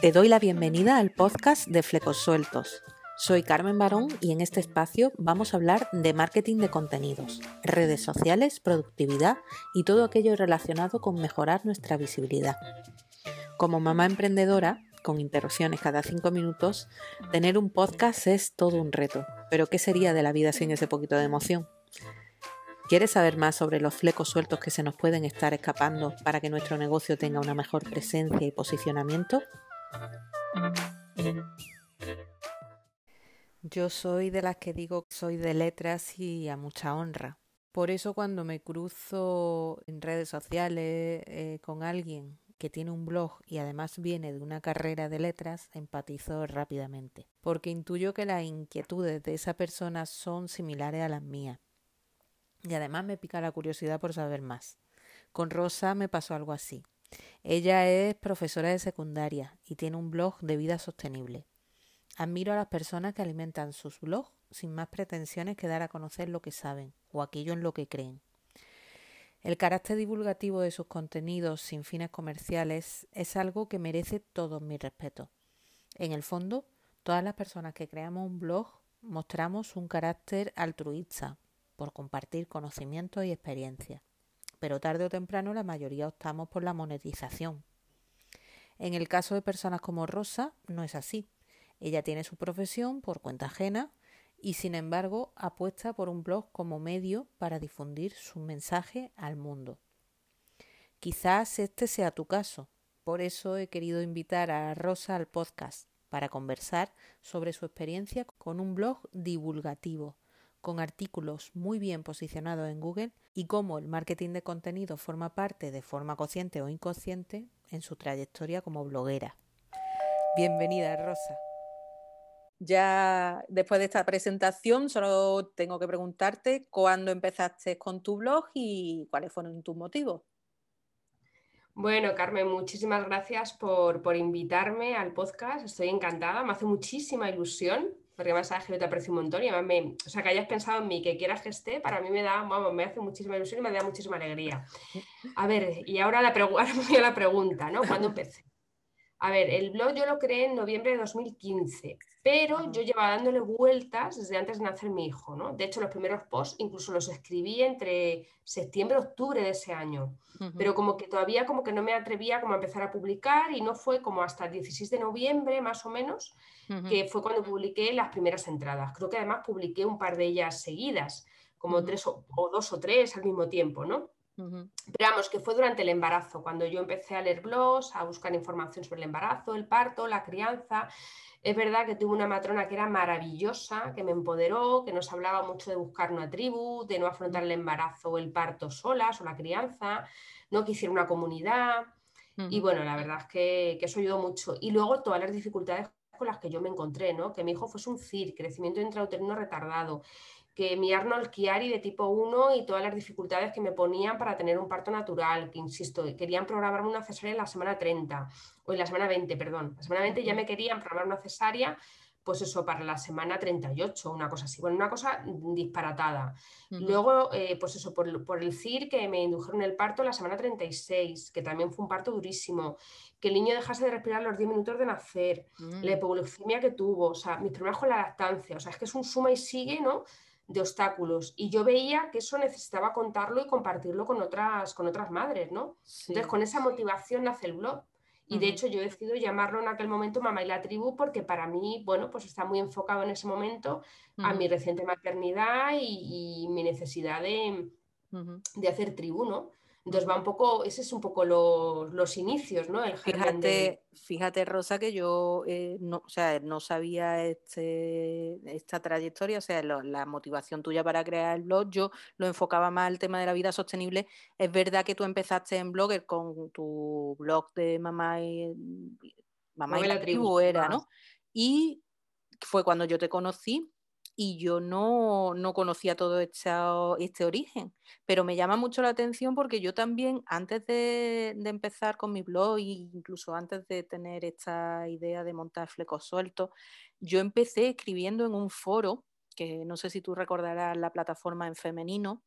Te doy la bienvenida al podcast de Flecos Sueltos. Soy Carmen Barón y en este espacio vamos a hablar de marketing de contenidos, redes sociales, productividad y todo aquello relacionado con mejorar nuestra visibilidad. Como mamá emprendedora, con interrupciones cada cinco minutos, tener un podcast es todo un reto. Pero ¿qué sería de la vida sin ese poquito de emoción? ¿Quieres saber más sobre los flecos sueltos que se nos pueden estar escapando para que nuestro negocio tenga una mejor presencia y posicionamiento? Yo soy de las que digo que soy de letras y a mucha honra. Por eso cuando me cruzo en redes sociales eh, con alguien que tiene un blog y además viene de una carrera de letras, empatizo rápidamente, porque intuyo que las inquietudes de esa persona son similares a las mías y además me pica la curiosidad por saber más. Con Rosa me pasó algo así. Ella es profesora de secundaria y tiene un blog de vida sostenible. Admiro a las personas que alimentan sus blogs sin más pretensiones que dar a conocer lo que saben o aquello en lo que creen. El carácter divulgativo de sus contenidos sin fines comerciales es algo que merece todo mi respeto. En el fondo, todas las personas que creamos un blog mostramos un carácter altruista, por compartir conocimientos y experiencias. Pero tarde o temprano la mayoría optamos por la monetización. En el caso de personas como Rosa, no es así. Ella tiene su profesión por cuenta ajena y sin embargo apuesta por un blog como medio para difundir su mensaje al mundo. Quizás este sea tu caso. Por eso he querido invitar a Rosa al podcast para conversar sobre su experiencia con un blog divulgativo con artículos muy bien posicionados en Google y cómo el marketing de contenido forma parte de forma consciente o inconsciente en su trayectoria como bloguera. Bienvenida, Rosa. Ya después de esta presentación, solo tengo que preguntarte cuándo empezaste con tu blog y cuáles fueron tus motivos. Bueno, Carmen, muchísimas gracias por, por invitarme al podcast. Estoy encantada, me hace muchísima ilusión porque además sabes que te aprecio un montón y además me, o sea, que hayas pensado en mí, que quieras que esté, para mí me da, vamos, me hace muchísima ilusión y me da muchísima alegría. A ver, y ahora la, a la pregunta, ¿no? ¿Cuándo empecé? A ver, el blog yo lo creé en noviembre de 2015, pero yo llevaba dándole vueltas desde antes de nacer mi hijo, ¿no? De hecho, los primeros posts incluso los escribí entre septiembre y octubre de ese año, pero como que todavía como que no me atrevía como a empezar a publicar y no fue como hasta el 16 de noviembre más o menos, que fue cuando publiqué las primeras entradas. Creo que además publiqué un par de ellas seguidas, como tres o dos o tres al mismo tiempo, ¿no? Pero vamos, que fue durante el embarazo, cuando yo empecé a leer blogs, a buscar información sobre el embarazo, el parto, la crianza. Es verdad que tuve una matrona que era maravillosa, que me empoderó, que nos hablaba mucho de buscar una tribu, de no afrontar el embarazo o el parto solas o la crianza, no que hiciera una comunidad. Y bueno, la verdad es que, que, eso ayudó mucho. Y luego todas las dificultades con las que yo me encontré, ¿no? Que mi hijo fuese un CIR, crecimiento intrauterino retardado, que mi Arnold Chiari de tipo 1 y todas las dificultades que me ponían para tener un parto natural, que insisto, querían programarme una cesárea en la semana 30, o en la semana 20, perdón. La semana 20 ya me querían programar una cesárea, pues eso, para la semana 38, una cosa así. Bueno, una cosa disparatada. Luego, eh, pues eso, por, el CIR que me indujeron el parto en la semana 36, que también fue un parto durísimo. Que el niño dejase de respirar los 10 minutos de nacer, la mm. hipoglucemia que tuvo, o sea, mis problemas con la lactancia, o sea, es que es un suma y sigue, ¿no? De obstáculos. Y yo veía que eso necesitaba contarlo y compartirlo con otras, con otras madres, ¿no? Entonces, con esa motivación nace el blog. Y de hecho yo decido llamarlo en aquel momento Mamá y la tribu porque para mí, bueno, pues está muy enfocado en ese momento a mi reciente maternidad y, mi necesidad de, de, hacer tribu, ¿no? Entonces va un poco, ese es un poco los inicios, ¿no? El fíjate, fíjate, Rosa, que yo eh, no, o sea, no sabía este, esta trayectoria, o sea, la motivación tuya para crear el blog, yo lo enfocaba más al tema de la vida sostenible. Es verdad que tú empezaste en Blogger con tu blog de mamá y, mamá y la tribu, era, ¿no? Y fue cuando yo te conocí y yo no, conocía todo este, origen, pero me llama mucho la atención porque yo también, antes de, empezar con mi blog, e incluso antes de tener esta idea de montar flecos sueltos, yo empecé escribiendo en un foro, que no sé si tú recordarás la plataforma en femenino.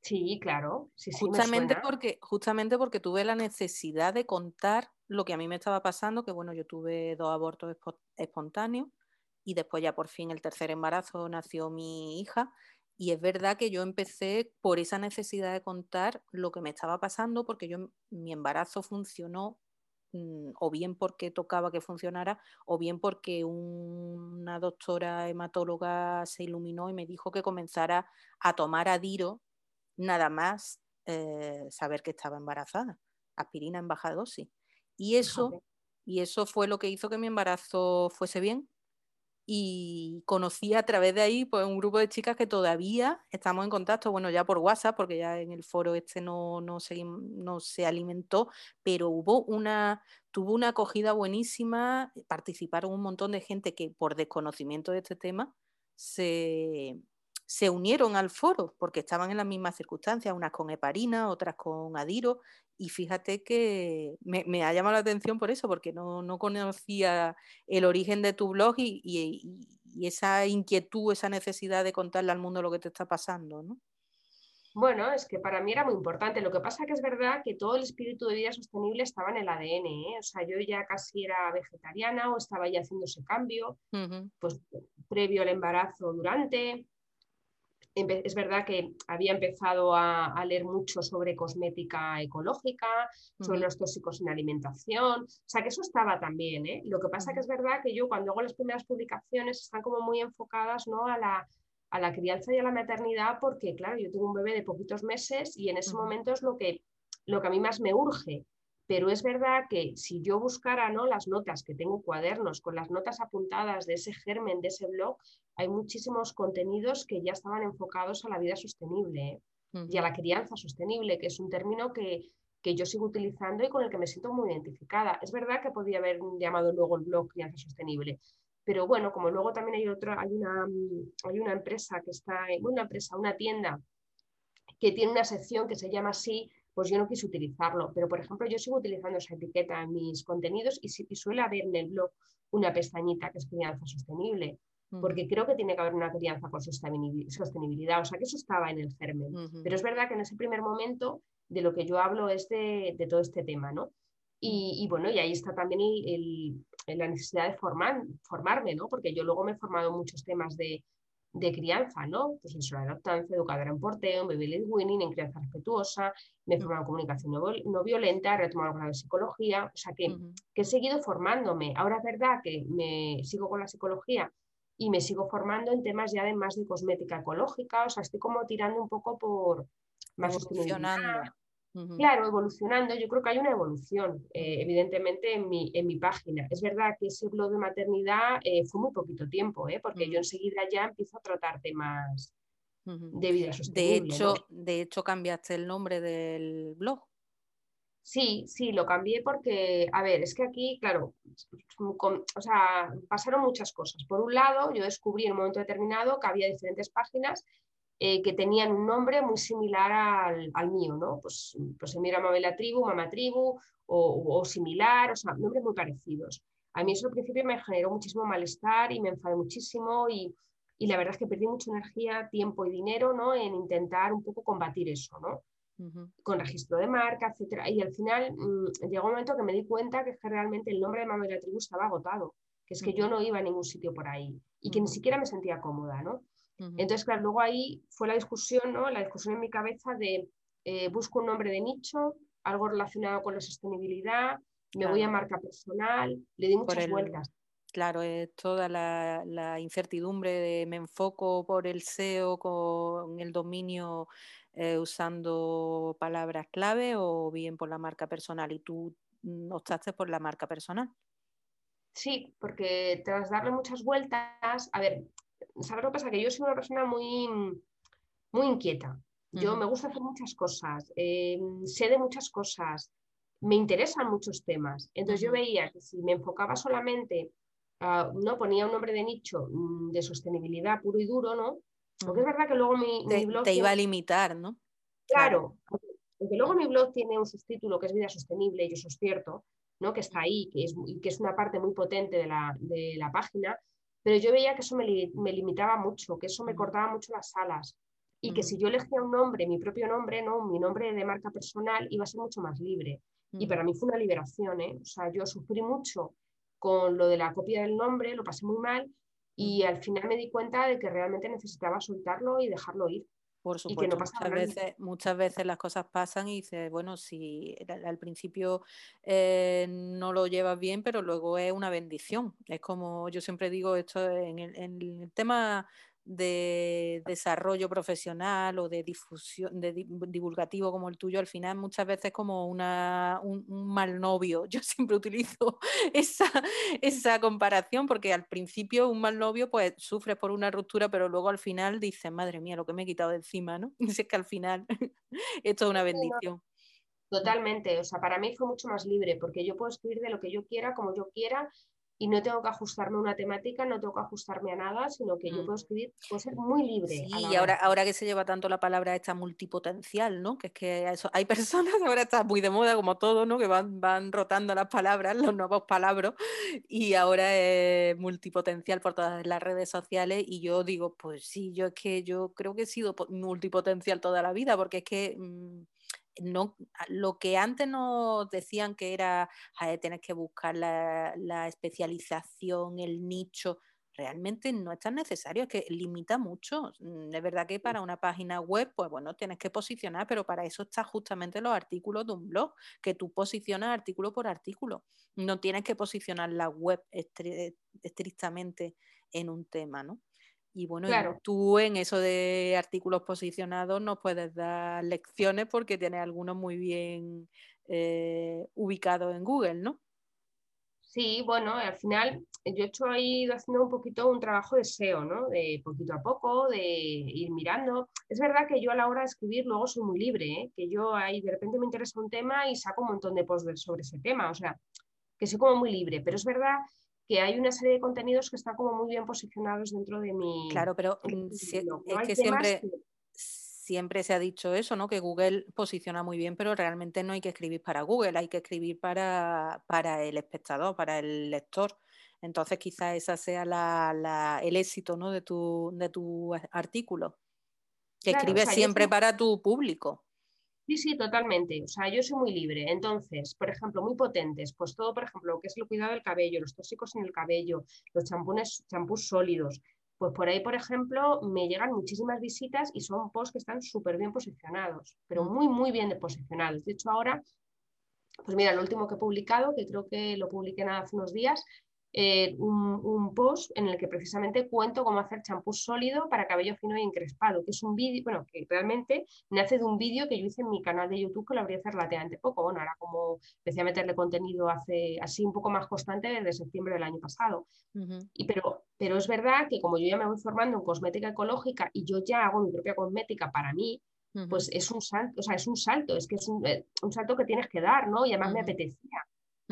Sí, claro. justamente, porque, justamente porque tuve la necesidad de contar lo que a mí me estaba pasando, que bueno, yo tuve dos abortos espontáneos y después ya por fin el tercer embarazo nació mi hija. Y es verdad que yo empecé por esa necesidad de contar lo que me estaba pasando, porque yo mi embarazo funcionó mm, o bien porque tocaba que funcionara, o bien porque una doctora hematóloga se iluminó y me dijo que comenzara a tomar adiro nada más eh, saber que estaba embarazada, aspirina en baja dosis. Y eso, y eso fue lo que hizo que mi embarazo fuese bien. Y conocí a través de ahí pues, un grupo de chicas que todavía estamos en contacto, bueno, ya por WhatsApp, porque ya en el foro este no, no, se, no se alimentó, pero hubo una, tuvo una acogida buenísima, participaron un montón de gente que por desconocimiento de este tema se, se unieron al foro porque estaban en las mismas circunstancias, unas con heparina, otras con adiro, y fíjate que me, ha llamado la atención por eso, porque no, conocía el origen de tu blog y, esa inquietud, esa necesidad de contarle al mundo lo que te está pasando, ¿no? Bueno, es que para mí era muy importante. Lo que pasa que es verdad que todo el espíritu de vida sostenible estaba en el ADN. ¿eh? O sea, yo ya casi era vegetariana o estaba ya haciendo ese cambio, pues previo al embarazo, durante es verdad que había empezado a, leer mucho sobre cosmética ecológica, sobre los tóxicos en alimentación, o sea que eso estaba también. ¿eh? Lo que pasa que es verdad que yo cuando hago las primeras publicaciones están como muy enfocadas ¿no? a, la, a la crianza y a la maternidad porque, claro, yo tengo un bebé de poquitos meses y en ese momento es lo que, lo que a mí más me urge. Pero es verdad que si yo buscara ¿no? las notas, que tengo cuadernos con las notas apuntadas de ese germen, de ese blog, hay muchísimos contenidos que ya estaban enfocados a la vida sostenible ¿eh? y a la crianza sostenible, que es un término que, yo sigo utilizando y con el que me siento muy identificada. Es verdad que podía haber llamado luego el blog crianza sostenible, pero bueno, como luego también hay otra, hay una, hay una empresa que está, una empresa, una tienda que tiene una sección que se llama así, pues yo no quise utilizarlo. Pero, por ejemplo, yo sigo utilizando esa etiqueta en mis contenidos y, y suele haber en el blog una pestañita que es crianza sostenible porque creo que tiene que haber una crianza con sostenibilidad, o sea que eso estaba en el germen. Pero es verdad que en ese primer momento de lo que yo hablo es de, todo este tema, ¿no? Y, bueno, y ahí está también la necesidad de formar, formarme, ¿no? Porque yo luego me he formado en muchos temas de, crianza, ¿no? Pues en la adoptancia, educadora en porteo, en baby winning, en crianza respetuosa, me he formado en comunicación no, violenta, he retomado algo de psicología, o sea que, que, he seguido formándome. Ahora es verdad que me sigo con la psicología y me sigo formando en temas ya de más de cosmética ecológica, o sea, estoy como tirando un poco por más evolucionando. Claro, evolucionando, yo creo que hay una evolución, eh, evidentemente, en mi, en mi página. Es verdad que ese blog de maternidad eh, fue muy poquito tiempo, ¿eh? porque yo enseguida ya empiezo a tratar temas de vida sostenible. De hecho, de hecho, cambiaste el nombre del blog. Sí, sí, lo cambié porque, a ver, es que aquí, claro, o sea, pasaron muchas cosas. Por un lado, yo descubrí en un momento determinado que había diferentes páginas eh, que tenían un nombre muy similar al, mío, ¿no? Pues, pues Emira Mabela Tribu, Mama Tribu o, similar, o sea, nombres muy parecidos. A mí eso al principio me generó muchísimo malestar y me enfadé muchísimo y, y la verdad es que perdí mucha energía, tiempo y dinero, ¿no? En intentar un poco combatir eso, ¿no? con registro de marca, etcétera. Y al final mm, llegó un momento que me di cuenta que, realmente el nombre de Mama de la Tribu estaba agotado, que es que yo no iba a ningún sitio por ahí y que ni siquiera me sentía cómoda, ¿no? Entonces, claro, luego ahí fue la discusión, ¿no? La discusión en mi cabeza de eh, busco un nombre de nicho, algo relacionado con la sostenibilidad, me voy a marca personal, le di muchas vueltas. Claro, es toda la, la, incertidumbre de me enfoco por el SEO con el dominio eh, usando palabras clave o bien por la marca personal y tú optaste por la marca personal. Sí, porque tras darle muchas vueltas, a ver, ¿sabes lo que pasa? Que yo soy una persona muy, muy inquieta. Yo me gusta hacer muchas cosas, eh, sé de muchas cosas, me interesan muchos temas. Entonces yo veía que si me enfocaba solamente, no ponía un nombre de nicho mm, de sostenibilidad puro y duro, ¿no? Porque es verdad que luego mi, te, blog... Te iba a limitar, ¿no? Claro, porque luego mi blog tiene un subtítulo que es vida sostenible, y eso es cierto, ¿no? que está ahí, que es, que es una parte muy potente de la, de la página, pero yo veía que eso me, me, limitaba mucho, que eso me cortaba mucho las alas y que si yo elegía un nombre, mi propio nombre, ¿no? mi nombre de marca personal, iba a ser mucho más libre. Y para mí fue una liberación, ¿eh? O sea, yo sufrí mucho con lo de la copia del nombre, lo pasé muy mal y al final me di cuenta de que realmente necesitaba soltarlo y dejarlo ir. Por supuesto, muchas, veces, muchas veces las cosas pasan y dices, bueno, si al principio eh, no lo llevas bien, pero luego es una bendición. Es como yo siempre digo esto en en el tema de desarrollo profesional o de difusión, de divulgativo como el tuyo, al final muchas veces como una, un, mal novio. Yo siempre utilizo esa, esa comparación porque al principio un mal novio pues sufres por una ruptura, pero luego al final dices, madre mía, lo que me he quitado de encima, ¿no? Y es que al final esto es una bendición. Totalmente, o sea, para mí fue mucho más libre porque yo puedo escribir de lo que yo quiera, como yo quiera y no tengo que ajustarme a una temática, no tengo que ajustarme a nada, sino que yo mm. puedo escribir, puedo ser muy libre. Sí, y ahora, ahora que se lleva tanto la palabra esta multipotencial, ¿no? Que es que eso, hay personas que ahora está muy de moda como todo, ¿no? Que van, van rotando las palabras, los nuevos palabras, y ahora es multipotencial por todas las redes sociales, y yo digo, pues sí, yo es que yo creo que he sido multipotencial toda la vida, porque es que... Mm, no, lo que antes nos decían que era tienes que buscar la, especialización, el nicho, realmente no es tan necesario, es que limita mucho. Mm, es verdad que para una página web, pues bueno, tienes que posicionar, pero para eso están justamente los artículos de un blog, que tú posicionas artículo por artículo. No tienes que posicionar la web estrictamente en un tema, ¿no? Y bueno, tú en eso de artículos posicionados nos puedes dar lecciones porque tienes algunos muy bien eh, ubicados en Google, ¿no? Sí, bueno, al final yo he hecho ahí ido haciendo un poquito un trabajo de SEO, ¿no? De poquito a poco, de ir mirando. Es verdad que yo a la hora de escribir luego soy muy libre, ¿eh? que yo ahí de repente me interesa un tema y saco un montón de posts sobre ese tema, o sea, que soy como muy libre, pero es verdad que hay una serie de contenidos que están como muy bien posicionados dentro de mi... Claro, pero mm, es que siempre, siempre se ha dicho eso, ¿no? Que Google posiciona muy bien, pero realmente no hay que escribir para Google, hay que escribir para, para el espectador, para el lector. Entonces quizás ese sea la, el éxito ¿no? de, tu, de tu artículo. Que escribes siempre para tu público. Sí, sí, totalmente. O sea, yo soy muy libre. Entonces, por ejemplo, muy potentes, pues todo, por ejemplo, lo que es el cuidado del cabello, los tóxicos en el cabello, los champús, champús sólidos. Pues por ahí, por ejemplo, me llegan muchísimas visitas y son posts que están súper bien posicionados, pero mm. muy, muy bien posicionados. De hecho, ahora, pues mira, el último que he publicado, que creo que lo publiqué hace unos días, eh, un, post en el que precisamente cuento cómo hacer champú sólido para cabello fino y encrespado, que es un vídeo, bueno, que realmente nace de un vídeo que yo hice en mi canal de YouTube que lo abrí hace relativamente poco. Bueno, ahora como empecé a meterle contenido hace así un poco más constante desde septiembre del año pasado. y, pero, pero es verdad que como yo ya me voy formando en cosmética ecológica y yo ya hago mi propia cosmética para mí, pues es un salto, o sea, es un salto, es que es un, eh, un salto que tienes que dar, ¿no? Y además me apetecía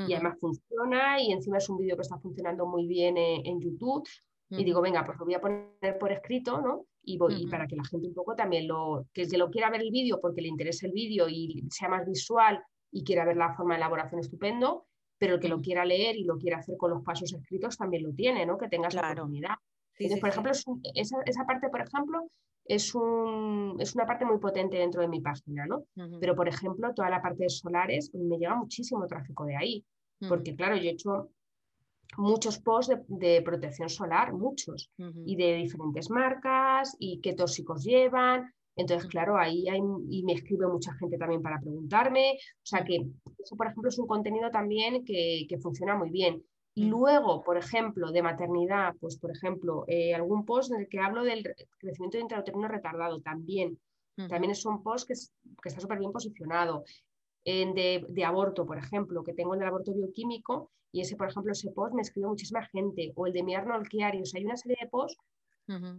y además funciona y encima es un vídeo que está funcionando muy bien en, YouTube. Y digo, venga, pues lo voy a poner por escrito, ¿no? Y, voy, para que la gente un poco también lo, que se lo quiera ver el vídeo porque le interese el vídeo y sea más visual y quiera ver la forma de elaboración estupendo, pero el que lo quiera leer y lo quiera hacer con los pasos escritos también lo tiene, ¿no? Que tengas la oportunidad. Entonces, por ejemplo, esa, esa, parte, por ejemplo, es, un, es una parte muy potente dentro de mi página, ¿no? Pero, por ejemplo, toda la parte de solares, me llega muchísimo tráfico de ahí, porque, claro, yo he hecho muchos posts de, protección solar, muchos, y de diferentes marcas, y qué tóxicos llevan. Entonces, claro, ahí hay, y me escribe mucha gente también para preguntarme. O sea que eso, por ejemplo, es un contenido también que, que funciona muy bien. Y luego, por ejemplo, de maternidad, pues por ejemplo, eh, algún post en el que hablo del crecimiento de intrauterino retardado también. También es un post que, que está súper bien posicionado. En de, de, aborto, por ejemplo, que tengo en el aborto bioquímico, y ese, por ejemplo, ese post me escribe muchísima gente. O el de mi Arnold Chiari, o sea, hay una serie de posts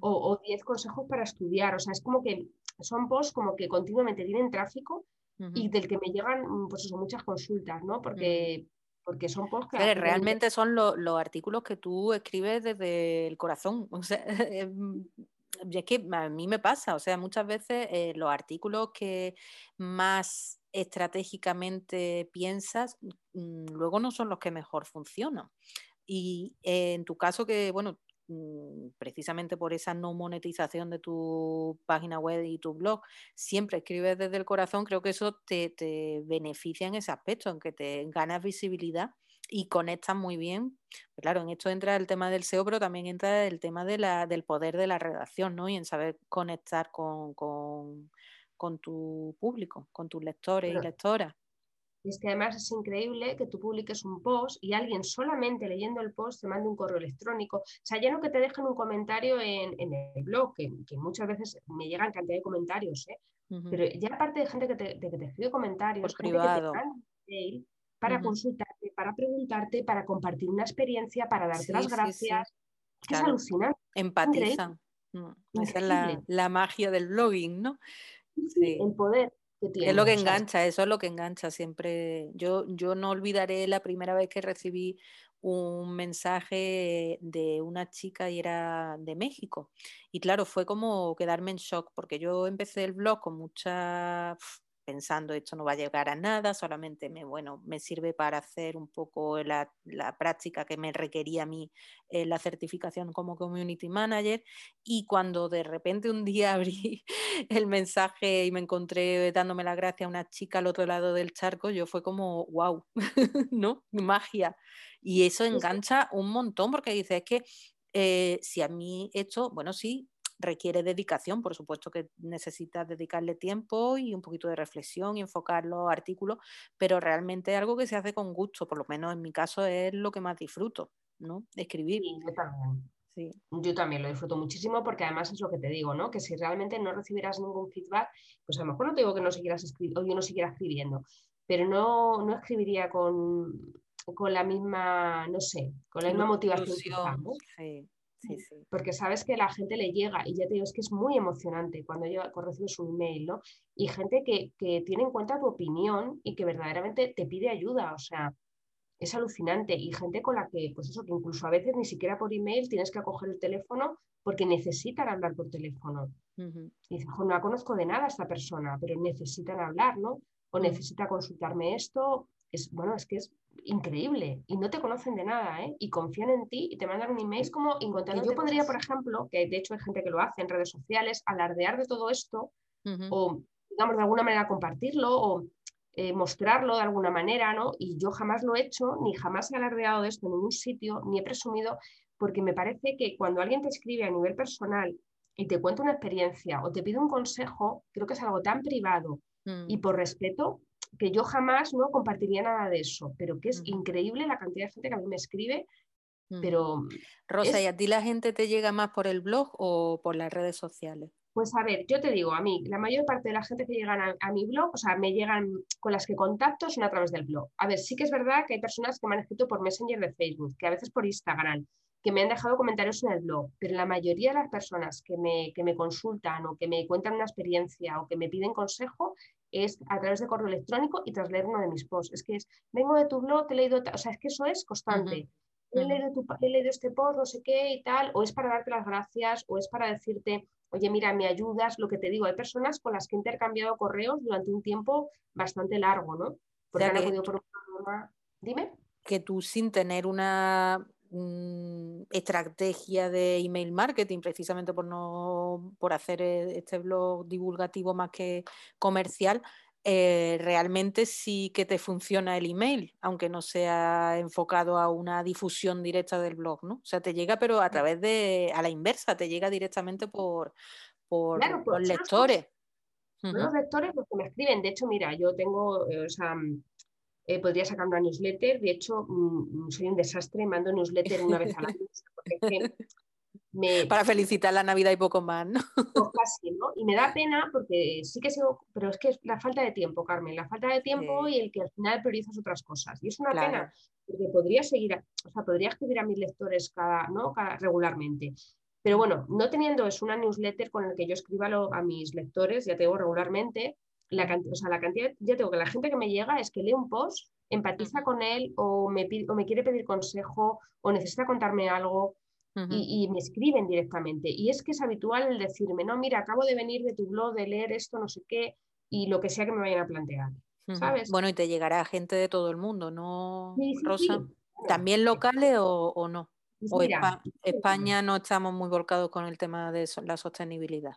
o 10 consejos para estudiar. O sea, es como que son posts como que continuamente tienen tráfico y del que me llegan, pues eso, muchas consultas, ¿no? Porque porque son podcasts. realmente son los artículos que tú escribes desde el corazón. O sea, em, es que a mí me pasa, o sea, muchas veces eh, los artículos que más estratégicamente piensas, mm, luego no son los que mejor funcionan. Y en tu caso que, bueno, mm, precisamente por esa no monetización de tu página web y tu blog, siempre escribes desde el corazón, creo que eso te, beneficia en ese aspecto, en que te ganas visibilidad y conectas muy bien. Claro, en esto entra el tema del SEO, pero también entra el tema de la, del poder de la redacción, ¿no? Y en saber conectar con, tu público, con tus lectores y lectoras. Y es que además es increíble que tú publiques un post y alguien solamente leyendo el post te mande un correo electrónico. O sea, ya no que te dejen un comentario en, el blog, que, muchas veces me llegan cantidad de comentarios, ¿eh? pero ya aparte de gente que te, de que te escribe comentarios, gente privado. mail para consultarte, para preguntarte, para compartir una experiencia, para darte las gracias. Es alucinante. Empatizan. Mm, esa es la, magia del blogging, ¿no? Sí. El poder es lo que engancha, eso es lo que engancha siempre. Yo, yo no olvidaré la primera vez que recibí un mensaje de una chica y era de México. Y claro, fue como quedarme en shock, porque yo empecé el blog con mucha pensando esto no va a llegar a nada, solamente me, bueno, me sirve para hacer un poco la, práctica que me requería a mí eh, la certificación como community manager y cuando de repente un día abrí el mensaje y me encontré dándome la gracia a una chica al otro lado del charco, yo fue como, wow, ¿no? Magia. Y eso engancha un montón porque dices, es que eh, si a mí esto, bueno, sí, requiere dedicación, por supuesto que necesitas dedicarle tiempo y un poquito de reflexión y enfocar los artículos, pero realmente es algo que se hace con gusto, por lo menos en mi caso es lo que más disfruto, ¿no? Escribir. Sí, yo también. Sí. Yo también lo disfruto muchísimo porque además es lo que te digo, ¿no? Que si realmente no recibieras ningún feedback, pues a lo mejor no te digo que no siguieras escribiendo o yo no siguiera escribiendo, pero no, no escribiría con, con la misma, no sé, con la misma motivación. sí. Porque sabes que la gente le llega y ya te digo, es que es muy emocionante cuando, recibes un email, ¿no? Y gente que, tiene en cuenta tu opinión y que verdaderamente te pide ayuda, o sea, es alucinante. Y gente con la que, pues eso, que incluso a veces ni siquiera por email tienes que coger el teléfono porque necesitan hablar por teléfono. Y dices, no la conozco de nada a esta persona, pero necesitan hablar, ¿no? O mm. necesita consultarme esto. Es, bueno, es que es increíble y no te conocen de nada ¿eh? y confían en ti y te mandan un email como encontrando. Yo podría, por ejemplo, que de hecho hay gente que lo hace en redes sociales, alardear de todo esto o, digamos, de alguna manera compartirlo o eh, mostrarlo de alguna manera, ¿no? Y yo jamás lo he hecho, ni jamás he alardeado de esto en ningún sitio, ni he presumido, porque me parece que cuando alguien te escribe a nivel personal y te cuenta una experiencia o te pide un consejo, creo que es algo tan privado y mm. por respeto que yo jamás no compartiría nada de eso, pero que es increíble la cantidad de gente que a mí me escribe, pero... Rosa, ¿y a ti la gente te llega más por el blog o por las redes sociales? Pues a ver, yo te digo, a mí, la mayor parte de la gente que llegan a, mi blog, o sea, me llegan con las que contacto son a través del blog. A ver, sí que es verdad que hay personas que me han escrito por Messenger de Facebook, que a veces por Instagram, que me han dejado comentarios en el blog, pero la mayoría de las personas que me, que me consultan o que me cuentan una experiencia o que me piden consejo es a través de correo electrónico y tras leer uno de mis posts. Es que es, vengo de tu blog, te he leído, o sea, es que eso es constante. he, leído he leído este post, no sé qué y tal, o es para darte las gracias, o es para decirte, oye, mira, me ayudas, lo que te digo, hay personas con las que he intercambiado correos durante un tiempo bastante largo, ¿no? Porque han acudido por una Dime. Que tú sin tener una estrategia de email marketing, precisamente por no por hacer e, este blog divulgativo más que comercial, eh, realmente sí que te funciona el email, aunque no sea enfocado a una difusión directa del blog, ¿no? O sea, te llega, pero a través de, a la inversa, te llega directamente por, por los lectores. Los lectores los que me escriben, de hecho, mira, yo tengo, eh, o sea, eh, podría sacar una newsletter. De hecho, mm, soy un desastre, mando newsletter una vez al año. Para felicitar la Navidad y poco más, ¿no? Pues casi, ¿no? Y me da pena porque sí que sigo, pero es que es la falta de tiempo, Carmen, la falta de tiempo y el que al final priorizas otras cosas. Y es una pena, porque podría seguir, o sea, podría escribir a mis lectores cada, ¿no? regularmente. Pero bueno, no teniendo es una newsletter con la que yo escriba a mis lectores, ya tengo regularmente, la, o sea, la cantidad, ya tengo que la gente que me llega es que lee un post, empatiza con él o me, o me quiere pedir consejo o necesita contarme algo y, me escriben directamente. Y es que es habitual el decirme, no, mira, acabo de venir de tu blog, de leer esto, no sé qué, y lo que sea que me vayan a plantear. ¿Sabes? Bueno, y te llegará gente de todo el mundo, ¿no, Rosa? ¿También locales o, no? Pues España no estamos muy volcados con el tema de la sostenibilidad.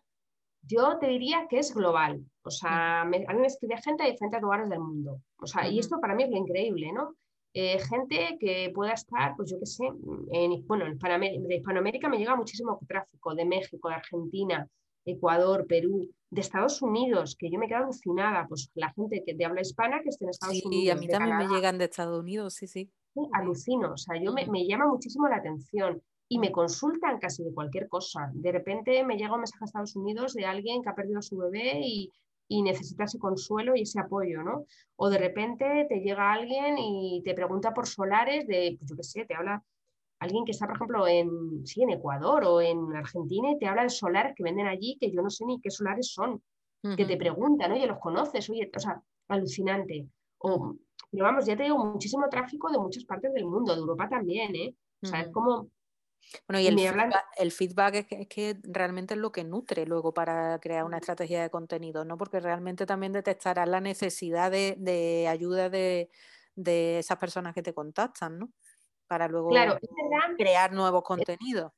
Yo te diría que es global. O sea, a mí me escribe gente de diferentes lugares del mundo. O sea, y esto para mí es lo increíble, ¿no? Eh, gente que pueda estar, pues yo qué sé, en, bueno, en de Hispanoamérica me llega muchísimo tráfico, de México, de Argentina, Ecuador, Perú, de Estados Unidos, que yo me quedo alucinada, pues la gente que de habla hispana que esté en Estados Unidos. Sí, a mí también me llegan de Estados Unidos, sí, sí. alucino, o sea, yo me, me, llama muchísimo la atención y me consultan casi de cualquier cosa. De repente me llega un mensaje a Estados Unidos de alguien que ha perdido a su bebé y, y necesita ese consuelo y ese apoyo, ¿no? O de repente te llega alguien y te pregunta por solares de, pues yo qué sé, te habla alguien que está, por ejemplo, en, sí, en Ecuador o en Argentina y te habla de solares que venden allí que yo no sé ni qué solares son, que te preguntan, oye, ¿los conoces? Oye, o sea, alucinante. O, pero vamos, ya te digo, muchísimo tráfico de muchas partes del mundo, de Europa también, ¿eh? O sea, es como bueno, y el, feedback, es, que, realmente es lo que nutre luego para crear una estrategia de contenido, ¿no? Porque realmente también detectarás la necesidad de, ayuda de, esas personas que te contactan, ¿no? Para luego crear nuevos contenidos.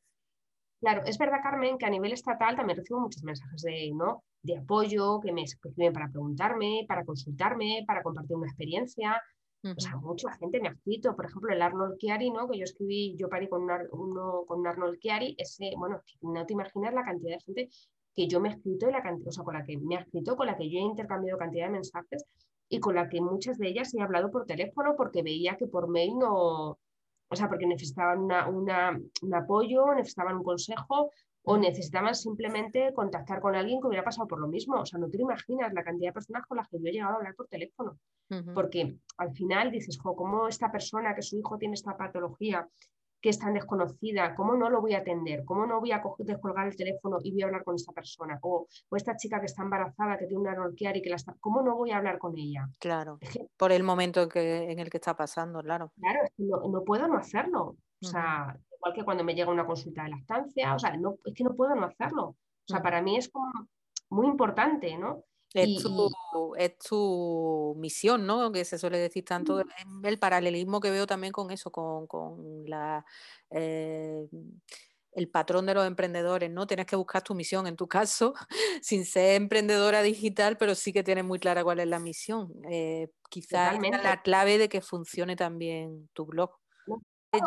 Claro, es verdad, Carmen, que a nivel estatal también recibo muchos mensajes de, ¿no? de apoyo, que me escriben para preguntarme, para consultarme, para compartir una experiencia. O sea, mucha gente me ha escrito, por ejemplo, el Arnold Chiari, ¿no? Que yo escribí, yo parí con, uno, con un Arnold Chiari, ese, bueno, no te imaginas la cantidad de gente que yo me he escrito y la cantidad, o sea, con la que me ha escrito, con la que yo he intercambiado cantidad de mensajes y con la que muchas de ellas he hablado por teléfono porque veía que por mail no, o sea, porque necesitaban una, un apoyo, necesitaban un consejo o necesitaban simplemente contactar con alguien que hubiera pasado por lo mismo. O sea, no te imaginas la cantidad de personas con las que yo he llegado a hablar por teléfono. Porque al final dices, jo, ¿cómo esta persona que su hijo tiene esta patología que es tan desconocida, ¿cómo no lo voy a atender? ¿Cómo no voy a descolgar el teléfono y voy a hablar con esta persona? O, esta chica que está embarazada, que tiene una ronquiar y que la está... ¿Cómo no voy a hablar con ella? Claro, por el momento que, en el que está pasando, claro. Claro, es que no, puedo no hacerlo. O sea, igual que cuando me llega una consulta de lactancia, o sea, no, es que no puedo no hacerlo. O sea, para mí es como muy importante, ¿no? Es, tu, misión, ¿no? Que se suele decir tanto el paralelismo que veo también con eso, con, la, eh, el patrón de los emprendedores, ¿no? Tienes que buscar tu misión, en tu caso, sin ser emprendedora digital, pero sí que tienes muy clara cuál es la misión. Eh, quizás es la clave de que funcione también tu blog.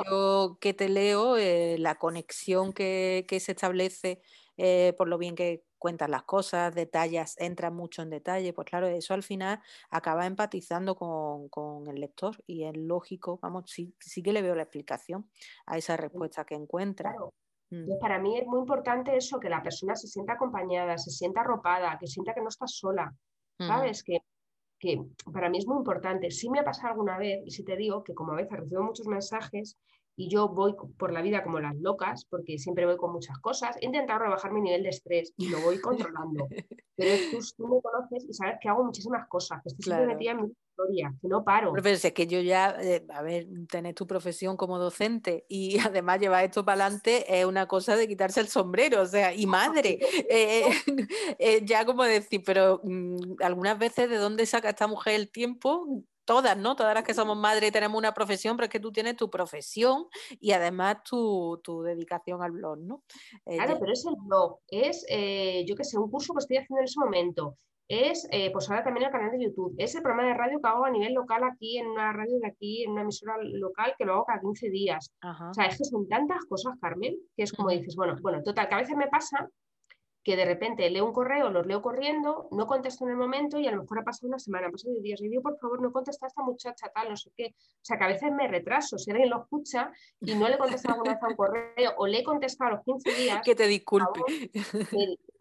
Yo que te leo, eh, la conexión que, que se establece eh, por lo bien que cuentas las cosas, detalles, entra mucho en detalle, pues claro, eso al final acaba empatizando con, el lector y es lógico, vamos, sí, sí que le veo la explicación a esa respuesta que encuentra. Mm. Para mí es muy importante eso, que la persona se sienta acompañada, se sienta arropada, que sienta que no está sola, ¿sabes? Que, que para mí es muy importante. Sí me ha pasado alguna vez, y si te digo que como a veces recibo muchos mensajes y yo voy por la vida como las locas, porque siempre voy con muchas cosas. He intentado rebajar mi nivel de estrés y lo voy controlando. Pero tú, tú me conoces y sabes que hago muchísimas cosas, que estoy siempre metida en mi historia, que no paro. Pero es que yo ya, eh, a ver, tener tu profesión como docente y además llevar esto para adelante es una cosa de quitarse el sombrero, o sea, y madre. Eh, eh, ya como decir, pero mm, algunas veces de dónde saca esta mujer el tiempo todas, ¿no? Todas las que somos madres tenemos una profesión, pero es que tú tienes tu profesión y además tu, dedicación al blog, ¿no? Eh, claro, pero es el blog, es, eh, yo qué sé, un curso que estoy haciendo en ese momento, es, eh, pues ahora también el canal de YouTube, es el programa de radio que hago a nivel local aquí, en una radio de aquí, en una emisora local, que lo hago cada 15 días. O sea, es que son tantas cosas, Carmen, que es como dices, bueno, bueno, total, que a veces me pasa que de repente leo un correo, los leo corriendo, no contesto en el momento y a lo mejor ha pasado una semana, ha pasado días y digo, por favor, no contesta a esta muchacha tal, no sé qué. O sea, que a veces me retraso, si alguien lo escucha y no le contesta alguna vez a un correo o le he contestado a los 15 días. Que te disculpe.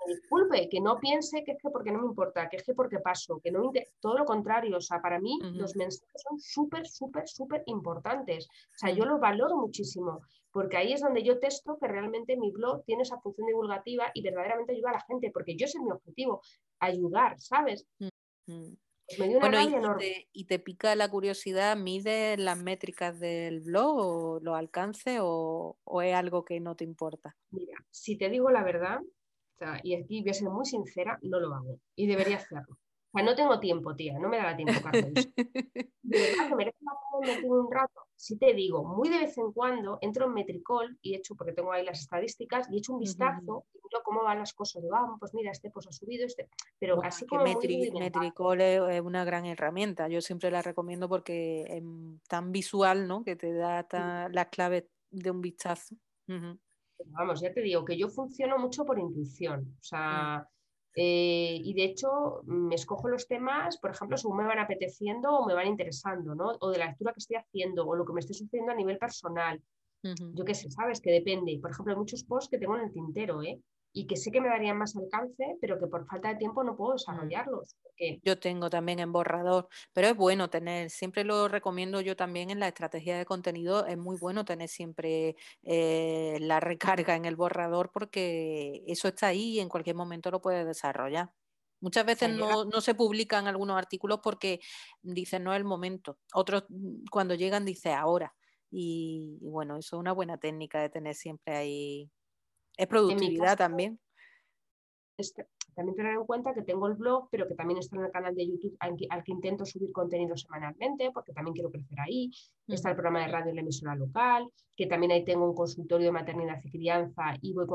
Disculpe, que no piense que es que porque no me importa, que es que porque paso, que no todo lo contrario. O sea, para mí los mensajes son súper, súper, súper importantes. O sea, yo los valoro muchísimo porque ahí es donde yo testo que realmente mi blog tiene esa función divulgativa y verdaderamente ayuda a la gente, porque yo ese es mi objetivo, ayudar, ¿sabes? Mm, mm. Pues bueno, y te, pica la curiosidad, ¿mide las métricas del blog o lo alcance o, es algo que no te importa? Mira, si te digo la verdad, y aquí voy a ser muy sincera, no lo hago y debería hacerlo. O sea, no tengo tiempo, tía, no me da tiempo, Carlos. De verdad que merece la pena un rato si te digo, muy de vez en cuando entro en Metricol y he hecho, porque tengo ahí las estadísticas, y he hecho un vistazo y miro cómo van las cosas. Digo, ah, pues mira, este pues ha subido, este. Pero así como. Metricol es una gran herramienta. Yo siempre la recomiendo porque es tan visual, ¿no? Que te da las claves de un vistazo. Vamos, ya te digo que yo funciono mucho por intuición. O sea. Eh, y de hecho, me escojo los temas, por ejemplo, según me van apeteciendo o me van interesando, ¿no? O de la lectura que estoy haciendo o lo que me esté sucediendo a nivel personal. Yo qué sé, sabes que depende. Por ejemplo, hay muchos posts que tengo en el tintero, ¿eh? Y que sé que me darían más alcance, pero que por falta de tiempo no puedo mm. desarrollarlos. Yo tengo también en borrador, pero es bueno tener, siempre lo recomiendo yo también en la estrategia de contenido, es muy bueno tener siempre eh, la recarga en el borrador porque eso está ahí y en cualquier momento lo puedes desarrollar. Muchas veces no, no, se publican algunos artículos porque dicen no es el momento. Otros cuando llegan dice ahora. Y, y bueno, eso es una buena técnica de tener siempre ahí es productividad también. también tener en cuenta que tengo el blog, pero que también está en el canal de YouTube al que, intento subir contenido semanalmente, porque también quiero crecer ahí. Está el programa de radio en la emisora local, que también ahí tengo un consultorio de maternidad y crianza y voy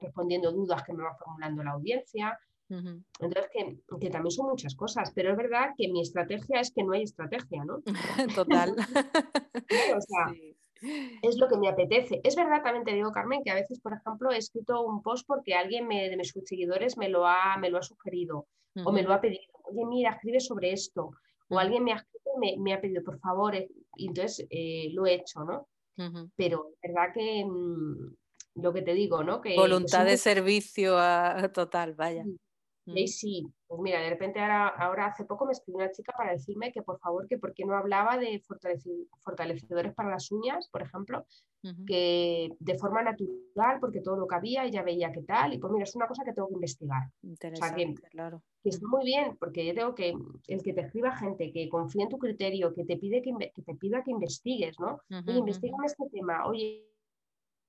respondiendo dudas que me va formulando la audiencia. Entonces, que, también son muchas cosas, pero es verdad que mi estrategia es que no hay estrategia, ¿no? Total. o sea, es lo que me apetece. Es verdad, también te digo, Carmen, que a veces, por ejemplo, he escrito un post porque alguien de mis seguidores me lo ha, me lo ha sugerido o me lo ha pedido. Oye, mira, escribe sobre esto. O alguien me ha, me, ha pedido, por favor, eh", y entonces eh, lo he hecho, ¿no? Pero es verdad que mm, lo que te digo, ¿no? Que, Voluntad de servicio a, total, vaya. Sí, sí, pues mira, de repente ahora, ahora hace poco me escribió una chica para decirme que por favor, que por qué no hablaba de fortalecedores para las uñas, por ejemplo, que de forma natural, porque todo lo que había, ella veía qué tal, y pues mira, es una cosa que tengo que investigar. Interesante, o sea, que, claro. Que está muy bien, porque yo tengo que el que te escriba gente que confía en tu criterio, que te pide que, te pida que investigues, ¿no? oye, investigame este tema, oye,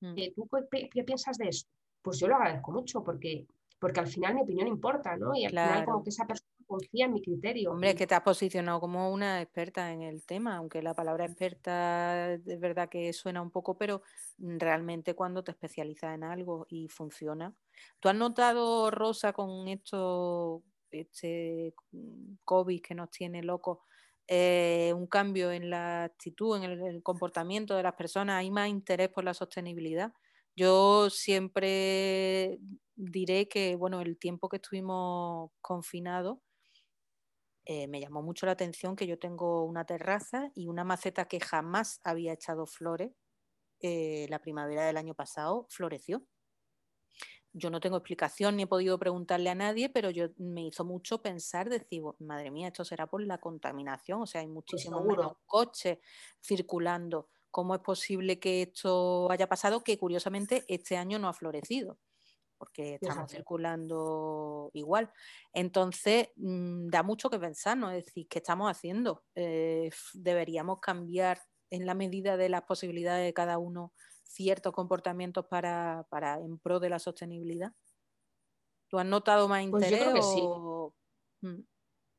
mm. ¿tú qué, qué piensas de esto? Pues yo lo agradezco mucho, porque porque al final mi opinión importa, ¿no? Y al final como que esa persona confía en mi criterio. Hombre, que te has posicionado como una experta en el tema, aunque la palabra experta es verdad que suena un poco, pero realmente cuando te especializas en algo y funciona. ¿Tú has notado, Rosa, con esto, este COVID que nos tiene locos, eh, un cambio en la actitud, en el comportamiento de las personas? ¿Hay más interés por la sostenibilidad? Yo siempre diré que, bueno, el tiempo que estuvimos confinados, eh, me llamó mucho la atención que yo tengo una terraza y una maceta que jamás había echado flores. Eh, la primavera del año pasado floreció. Yo no tengo explicación ni he podido preguntarle a nadie, pero yo me hizo mucho pensar, decir, madre mía, esto será por la contaminación, o sea, hay pues muchísimos menos coches circulando. ¿Cómo es posible que esto haya pasado? Que curiosamente este año no ha florecido porque estamos circulando igual. Entonces, mm, da mucho que pensar, ¿no? Es decir, ¿qué estamos haciendo? Eh, deberíamos cambiar en la medida de las posibilidades de cada uno ciertos comportamientos para, para en pro de la sostenibilidad. ¿Tú has notado más interés? Pues yo creo que sí. Mm.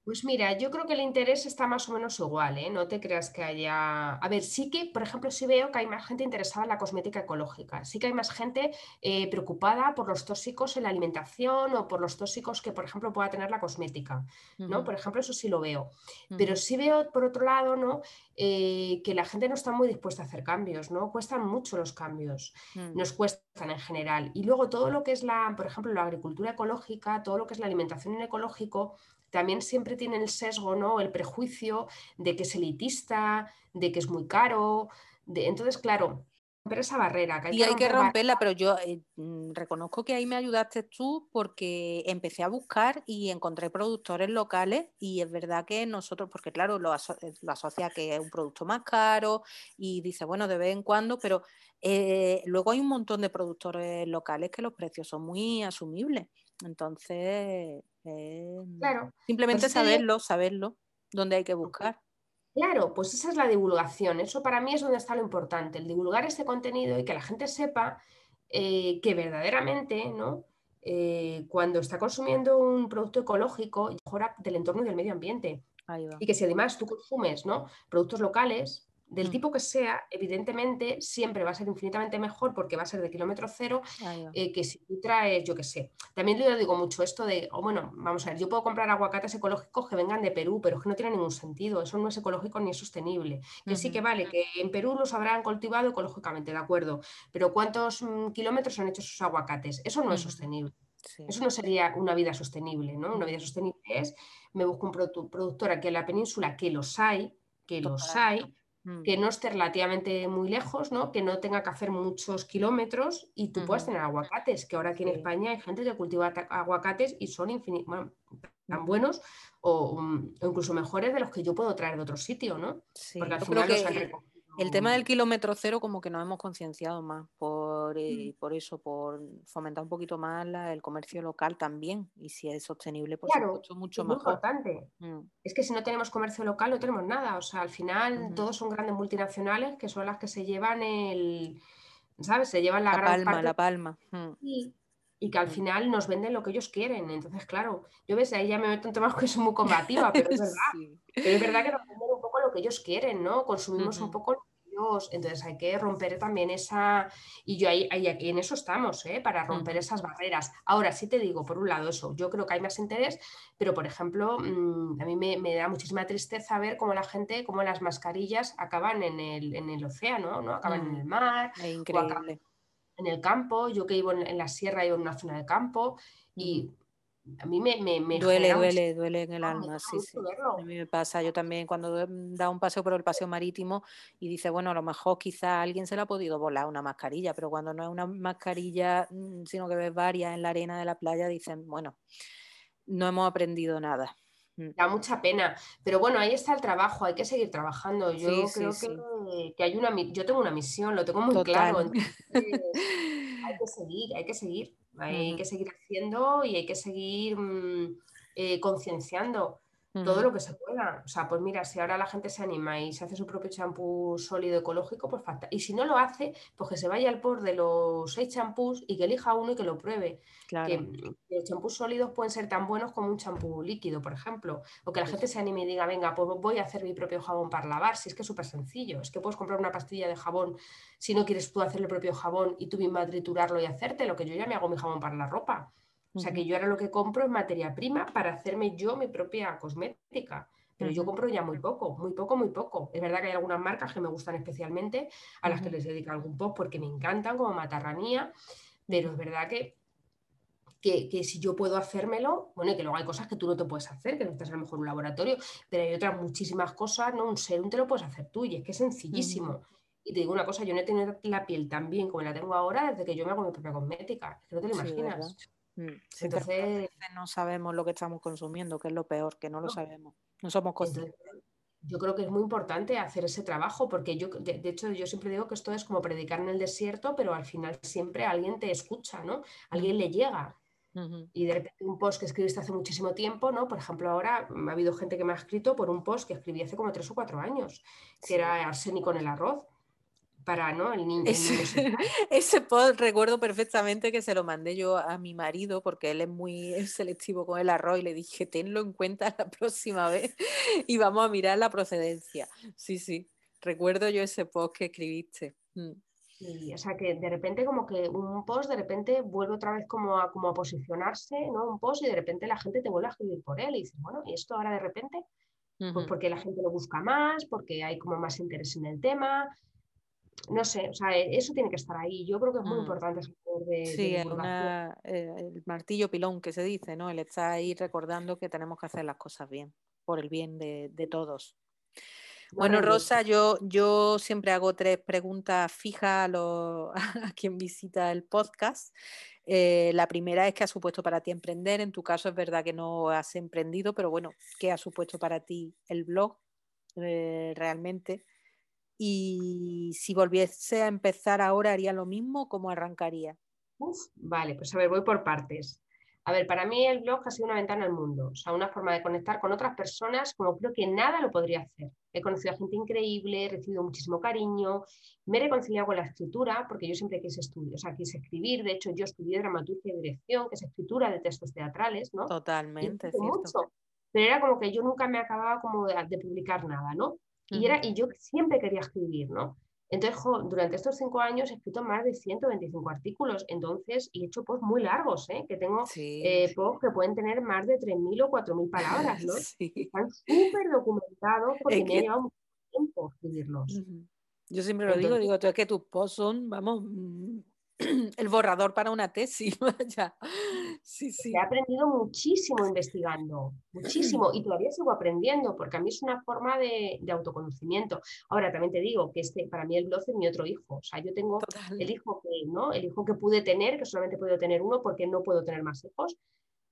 Pues mira, yo creo que el interés está más o menos igual, ¿eh? No te creas que haya... A ver, sí que, por ejemplo, sí veo que hay más gente interesada en la cosmética ecológica, sí que hay más gente eh, preocupada por los tóxicos en la alimentación o por los tóxicos que, por ejemplo, pueda tener la cosmética, ¿no? Por ejemplo, eso sí lo veo. Pero sí veo, por otro lado, ¿no? Eh, que la gente no está muy dispuesta a hacer cambios, ¿no? Cuestan mucho los cambios, mm. nos cuestan en general. Y luego todo lo que es la, por ejemplo, la agricultura ecológica, todo lo que es la alimentación en ecológico, también siempre tiene el sesgo, ¿no? El prejuicio de que es elitista, de que es muy caro. De... Entonces, claro, romper esa barrera. y hay que romperla, pero yo eh, mm, reconozco que ahí me ayudaste tú porque empecé a buscar y encontré productores locales y es verdad que nosotros, porque claro, lo, eh, asocia que es un producto más caro y dice, bueno, de vez en cuando, pero eh, luego hay un montón de productores locales que los precios son muy asumibles. Entonces, claro, simplemente pues saberlo, saberlo, dónde hay que buscar. Claro, pues esa es la divulgación. Eso para mí es donde está lo importante, el divulgar este contenido y que la gente sepa eh, que verdaderamente, ¿no? Eh, cuando está consumiendo un producto ecológico, mejora del entorno y del medio ambiente. Y que si además tú consumes ¿no? productos locales, del tipo que sea, evidentemente siempre va a ser infinitamente mejor porque va a ser de kilómetro cero eh, que si tú traes, yo qué sé. También yo digo mucho esto de, oh, bueno, vamos a ver, yo puedo comprar aguacates ecológicos que vengan de Perú, pero es que no tiene ningún sentido, eso no es ecológico ni es sostenible. Que sí que vale, que en Perú los habrán cultivado ecológicamente, de acuerdo, pero ¿cuántos mm, kilómetros han hecho esos aguacates? Eso no es sostenible. Eso no sería una vida sostenible, ¿no? Una vida sostenible es, me busco un productor aquí en la península, que los hay, que los hay, que mm. no esté relativamente muy lejos, ¿no? que no tenga que hacer muchos kilómetros y tú puedas tener aguacates, que ahora aquí en España hay gente que cultiva aguacates y son tan buenos o, incluso mejores de los que yo puedo traer de otro sitio, ¿no? Porque al final los han el tema del kilómetro cero como que nos hemos concienciado más por, eh, mm. por eso, por fomentar un poquito más el comercio local también y si es sostenible, pues claro, mucho es Muy importante. Mm. Es que si no tenemos comercio local no tenemos nada, o sea, al final todos son grandes multinacionales que son las que se llevan el, ¿sabes? Se llevan la, la gran palma, parte. la palma. Y, y que al final nos venden lo que ellos quieren. Entonces, claro, yo ves, ahí ya me meto en temas que soy muy combativa, pero es verdad. Pero es verdad que nos venden un poco lo que ellos quieren, ¿no? Consumimos un poco entonces hay que romper también esa, y yo ahí, ahí en eso estamos, ¿eh? para romper esas barreras. Ahora sí te digo, por un lado eso, yo creo que hay más interés, pero por ejemplo, mm, a mí me, da muchísima tristeza ver cómo la gente, cómo las mascarillas acaban en el, en el océano, ¿no? Acaban en el mar, en el campo, yo que vivo en, la sierra, vivo en una zona de campo, y a mí me, me, duele, duele, duele en el alma, sí, sí. A mí me pasa, yo también cuando da un paseo por el paseo marítimo y dice, bueno, a lo mejor quizá alguien se le ha podido volar una mascarilla, pero cuando no es una mascarilla, mm, sino que ves varias en la arena de la playa, dicen, bueno, no hemos aprendido nada. Mm. Da mucha pena, pero bueno, ahí está el trabajo, hay que seguir trabajando. Yo creo que, hay una, yo tengo una misión, lo tengo muy claro. hay que seguir, hay que seguir. Hay que seguir haciendo y hay que seguir mm, eh, concienciando todo lo que se pueda. O sea, pues mira, si ahora la gente se anima y se hace su propio champú sólido ecológico, pues falta. Y si no lo hace, pues que se vaya al por de los seis champús y que elija uno y que lo pruebe. Que, los champús sólidos pueden ser tan buenos como un champú líquido, por ejemplo. O que la gente se anime y diga, venga, pues voy a hacer mi propio jabón para lavar. Si es que es súper sencillo. Es que puedes comprar una pastilla de jabón si no quieres tú hacer el propio jabón y tú misma triturarlo y hacerte, lo que yo ya me hago mi jabón para la ropa. O sea, que yo ahora lo que compro es materia prima para hacerme yo mi propia cosmética. Pero yo compro ya muy poco, muy poco, muy poco. Es verdad que hay algunas marcas que me gustan especialmente, a las que les dedico algún post porque me encantan, como Matarranía, pero es verdad que, que, si yo puedo hacérmelo, bueno, y que luego hay cosas que tú no te puedes hacer, que no estás a lo mejor en un laboratorio, pero hay otras muchísimas cosas, ¿no? Un serum te lo puedes hacer tú y es que es sencillísimo. Y te digo una cosa, yo no he tenido la piel tan bien como la tengo ahora desde que yo me hago mi propia cosmética. Es que no te lo imaginas. Mm, Entonces, no sabemos lo que estamos consumiendo, que es lo peor, que no lo sabemos. No somos conscientes. Yo creo que es muy importante hacer ese trabajo, porque yo, de, hecho, yo siempre digo que esto es como predicar en el desierto, pero al final siempre alguien te escucha, ¿no? Alguien le llega. Y de repente un post que escribiste hace muchísimo tiempo, ¿no? Por ejemplo, ahora ha habido gente que me ha escrito por un post que escribí hace como tres o cuatro años, que era arsénico en el arroz para ¿no? el niño. Ese, post recuerdo perfectamente que se lo mandé yo a mi marido porque él es muy selectivo con el arroz y le dije, tenlo en cuenta la próxima vez y vamos a mirar la procedencia. Sí, sí, recuerdo yo ese post que escribiste. Mm. o sea que de repente como que un post de repente vuelve otra vez como a, como a posicionarse, ¿no? Un post y de repente la gente te vuelve a escribir por él y dices, bueno, ¿y esto ahora de repente? Pues porque la gente lo busca más, porque hay como más interés en el tema, no sé, o sea, e, eso tiene que estar ahí. Yo creo que es muy mm. importante de, sí, eh, el martillo pilón que se dice, ¿no? Él está ahí recordando que tenemos que hacer las cosas bien, por el bien de, todos. Bueno, Rosa, yo, yo siempre hago tres preguntas fijas a, a quien visita el podcast. Eh, la primera es qué ha supuesto para ti emprender. En tu caso es verdad que no has emprendido, pero bueno, ¿qué ha supuesto para ti el blog eh, realmente? Y si volviese a empezar ahora, ¿haría lo mismo? ¿Cómo arrancaría? vale, pues a ver, voy por partes. A ver, para mí el blog ha sido una ventana al mundo, o sea, una forma de conectar con otras personas como creo que nada lo podría hacer. He conocido a gente increíble, he recibido muchísimo cariño, me he reconciliado con la escritura, porque yo siempre quise estudiar, o sea, quise escribir, de hecho yo estudié dramaturgia y dirección, que es escritura de textos teatrales, ¿no? Totalmente, cierto. pero era como que yo nunca me acababa como de publicar nada, ¿no? Y, era, y yo siempre quería escribir, ¿no? Entonces, durante estos cinco años he escrito más de 125 artículos, entonces, y he hecho posts muy largos, ¿eh? que tengo eh, posts que pueden tener más de 3.000 o 4.000 palabras, ¿no? Están súper documentados porque me ha llevado mucho tiempo escribirlos. Yo siempre lo digo, digo, es que tus posts son, vamos, mm, el borrador para una tesis. ya. Sí, sí. He aprendido muchísimo investigando, muchísimo, y todavía sigo aprendiendo, porque a mí es una forma de, autoconocimiento. Ahora también te digo que este, para mí el blog es mi otro hijo. O sea, yo tengo el hijo que, ¿no? El hijo que pude tener, que solamente podido tener uno porque no puedo tener más hijos.